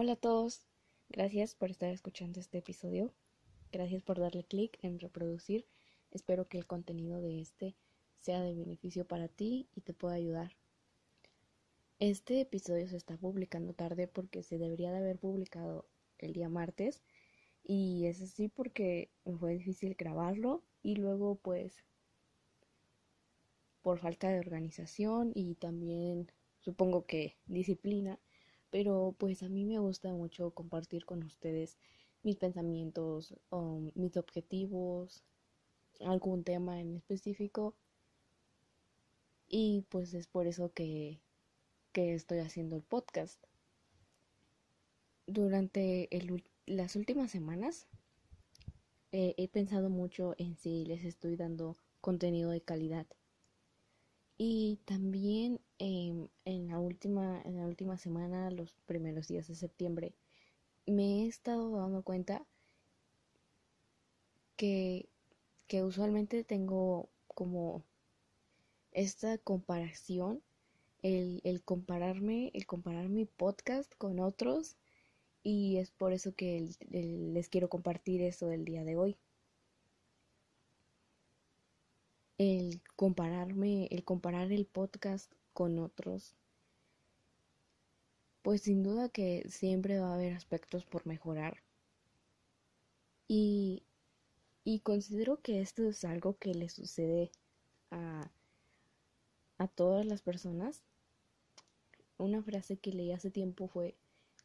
Hola a todos, gracias por estar escuchando este episodio, gracias por darle clic en reproducir, espero que el contenido de este sea de beneficio para ti y te pueda ayudar. Este episodio se está publicando tarde porque se debería de haber publicado el día martes. Y es así porque me fue difícil grabarlo y luego pues por falta de organización y también supongo que disciplina pero pues a mí me gusta mucho compartir con ustedes mis pensamientos, um, mis objetivos, algún tema en específico y pues es por eso que, que estoy haciendo el podcast. Durante las últimas semanas eh, he pensado mucho en si les estoy dando contenido de calidad y también em, en, la última, en la última semana, los primeros días de septiembre, me he estado dando cuenta que, que usualmente tengo como esta comparación, el, el compararme, el comparar mi podcast con otros y es por eso que les quiero compartir eso del día de hoy. El compararme, el comparar el podcast con otros, pues sin duda que siempre va a haber aspectos por mejorar. Y, y considero que esto es algo que le sucede a, a todas las personas. Una frase que leí hace tiempo fue,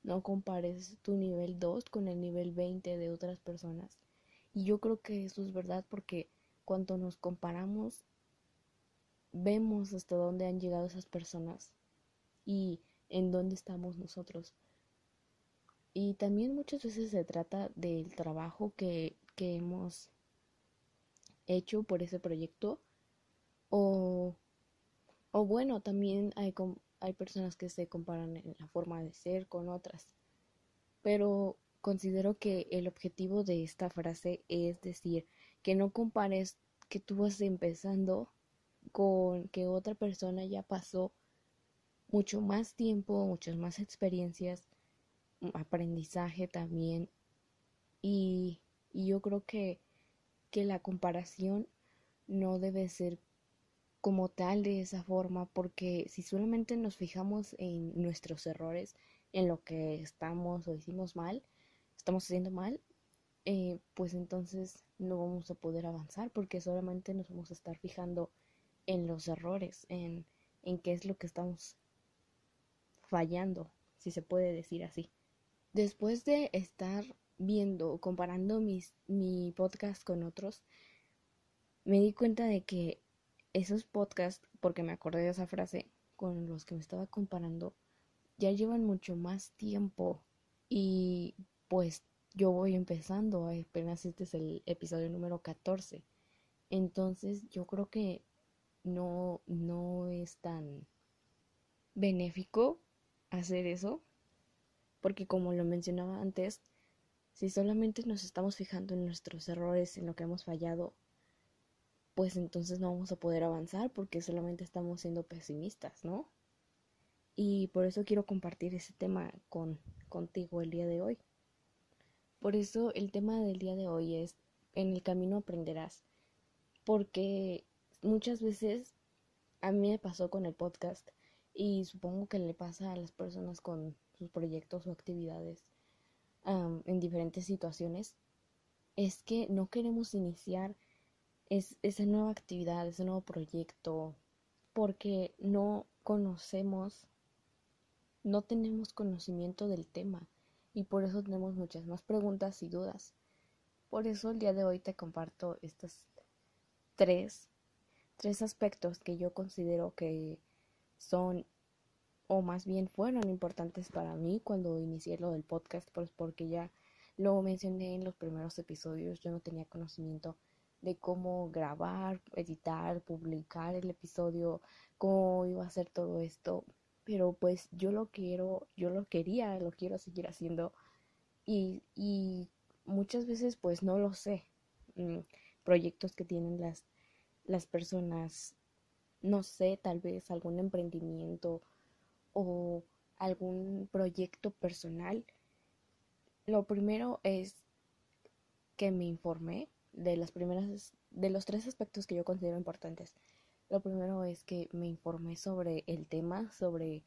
no compares tu nivel 2 con el nivel 20 de otras personas. Y yo creo que eso es verdad porque cuando nos comparamos, vemos hasta dónde han llegado esas personas y en dónde estamos nosotros. Y también muchas veces se trata del trabajo que, que hemos hecho por ese proyecto o, o bueno, también hay, hay personas que se comparan en la forma de ser con otras. Pero considero que el objetivo de esta frase es decir que no compares que tú vas empezando con que otra persona ya pasó mucho más tiempo, muchas más experiencias, aprendizaje también. Y, y yo creo que, que la comparación no debe ser como tal de esa forma, porque si solamente nos fijamos en nuestros errores, en lo que estamos o hicimos mal, estamos haciendo mal, eh, pues entonces no vamos a poder avanzar porque solamente nos vamos a estar fijando en los errores, en, en qué es lo que estamos fallando, si se puede decir así. Después de estar viendo, comparando mis, mi podcast con otros, me di cuenta de que esos podcasts, porque me acordé de esa frase con los que me estaba comparando, ya llevan mucho más tiempo y pues yo voy empezando, apenas este es el episodio número 14. Entonces yo creo que no, no es tan benéfico hacer eso, porque como lo mencionaba antes, si solamente nos estamos fijando en nuestros errores, en lo que hemos fallado, pues entonces no vamos a poder avanzar porque solamente estamos siendo pesimistas, ¿no? Y por eso quiero compartir ese tema con contigo el día de hoy. Por eso el tema del día de hoy es en el camino aprenderás, porque muchas veces a mí me pasó con el podcast y supongo que le pasa a las personas con sus proyectos o actividades en diferentes situaciones, es que no queremos iniciar esa nueva actividad, ese nuevo proyecto, porque no conocemos, no tenemos conocimiento del tema y por eso tenemos muchas más preguntas y dudas. Por eso el día de hoy te comparto estas tres, tres aspectos que yo considero que son o más bien fueron importantes para mí cuando inicié lo del podcast, pues porque ya lo mencioné en los primeros episodios, yo no tenía conocimiento de cómo grabar, editar, publicar el episodio, cómo iba a hacer todo esto pero pues yo lo quiero, yo lo quería, lo quiero seguir haciendo y, y muchas veces pues no lo sé. Mm, proyectos que tienen las, las personas, no sé, tal vez algún emprendimiento o algún proyecto personal Lo primero es que me informé de las primeras de los tres aspectos que yo considero importantes. Lo primero es que me informé sobre el tema, sobre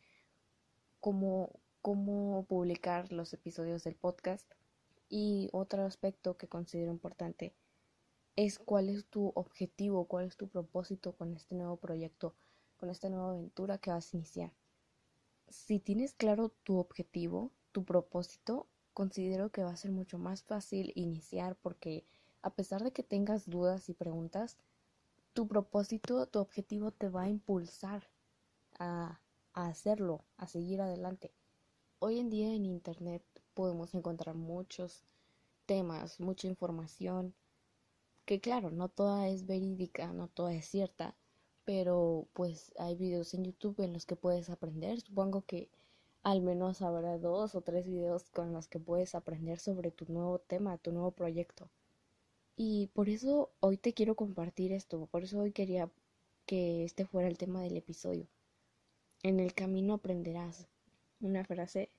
cómo, cómo publicar los episodios del podcast. Y otro aspecto que considero importante es cuál es tu objetivo, cuál es tu propósito con este nuevo proyecto, con esta nueva aventura que vas a iniciar. Si tienes claro tu objetivo, tu propósito, considero que va a ser mucho más fácil iniciar porque a pesar de que tengas dudas y preguntas, tu propósito, tu objetivo te va a impulsar a, hacerlo, a seguir adelante. Hoy en día en Internet podemos encontrar muchos temas, mucha información, que claro, no toda es verídica, no toda es cierta, pero pues hay videos en YouTube en los que puedes aprender. Supongo que al menos habrá dos o tres videos con los que puedes aprender sobre tu nuevo tema, tu nuevo proyecto. Y por eso hoy te quiero compartir esto, por eso hoy quería que este fuera el tema del episodio. En el camino aprenderás. Una frase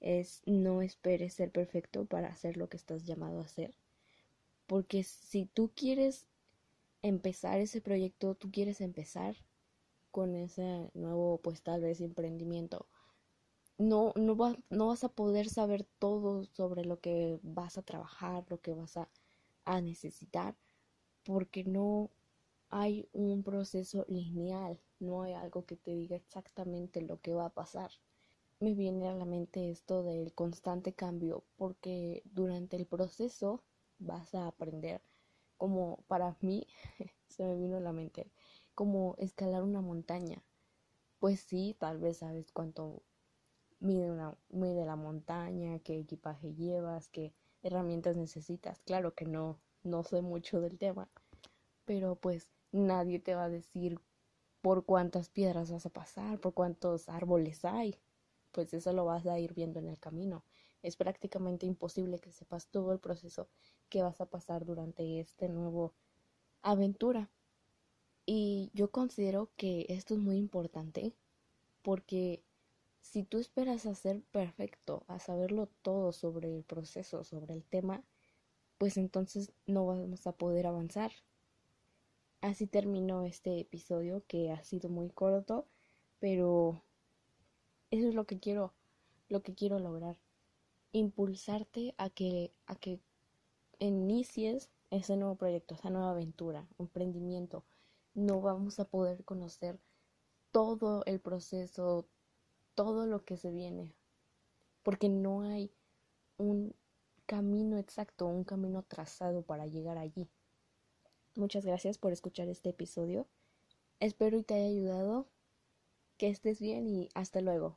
es no esperes ser perfecto para hacer lo que estás llamado a hacer. Porque si tú quieres empezar ese proyecto, tú quieres empezar con ese nuevo, pues tal vez emprendimiento, no, no, no vas a poder saber todo sobre lo que vas a trabajar, lo que vas a, a necesitar, porque no hay un proceso lineal, no hay algo que te diga exactamente lo que va a pasar. Me viene a la mente esto del constante cambio, porque durante el proceso vas a aprender como para mí se me vino a la mente como escalar una montaña pues sí tal vez sabes cuánto mide una mide la montaña qué equipaje llevas qué herramientas necesitas. Claro que no no sé mucho del tema pero pues nadie te va a decir por cuántas piedras vas a pasar por cuántos árboles hay. Pues eso lo vas a ir viendo en el camino. Es prácticamente imposible que sepas todo el proceso que vas a pasar durante este nuevo aventura. Y yo considero que esto es muy importante porque si tú esperas a ser perfecto, a saberlo todo sobre el proceso, sobre el tema, pues entonces no vamos a poder avanzar. Así terminó este episodio que ha sido muy corto, pero eso es lo que quiero, lo que quiero lograr impulsarte a que, a que inicies ese nuevo proyecto, esa nueva aventura, emprendimiento. No vamos a poder conocer todo el proceso, todo lo que se viene, porque no hay un camino exacto, un camino trazado para llegar allí. Muchas gracias por escuchar este episodio. Espero y te haya ayudado. Que estés bien y hasta luego.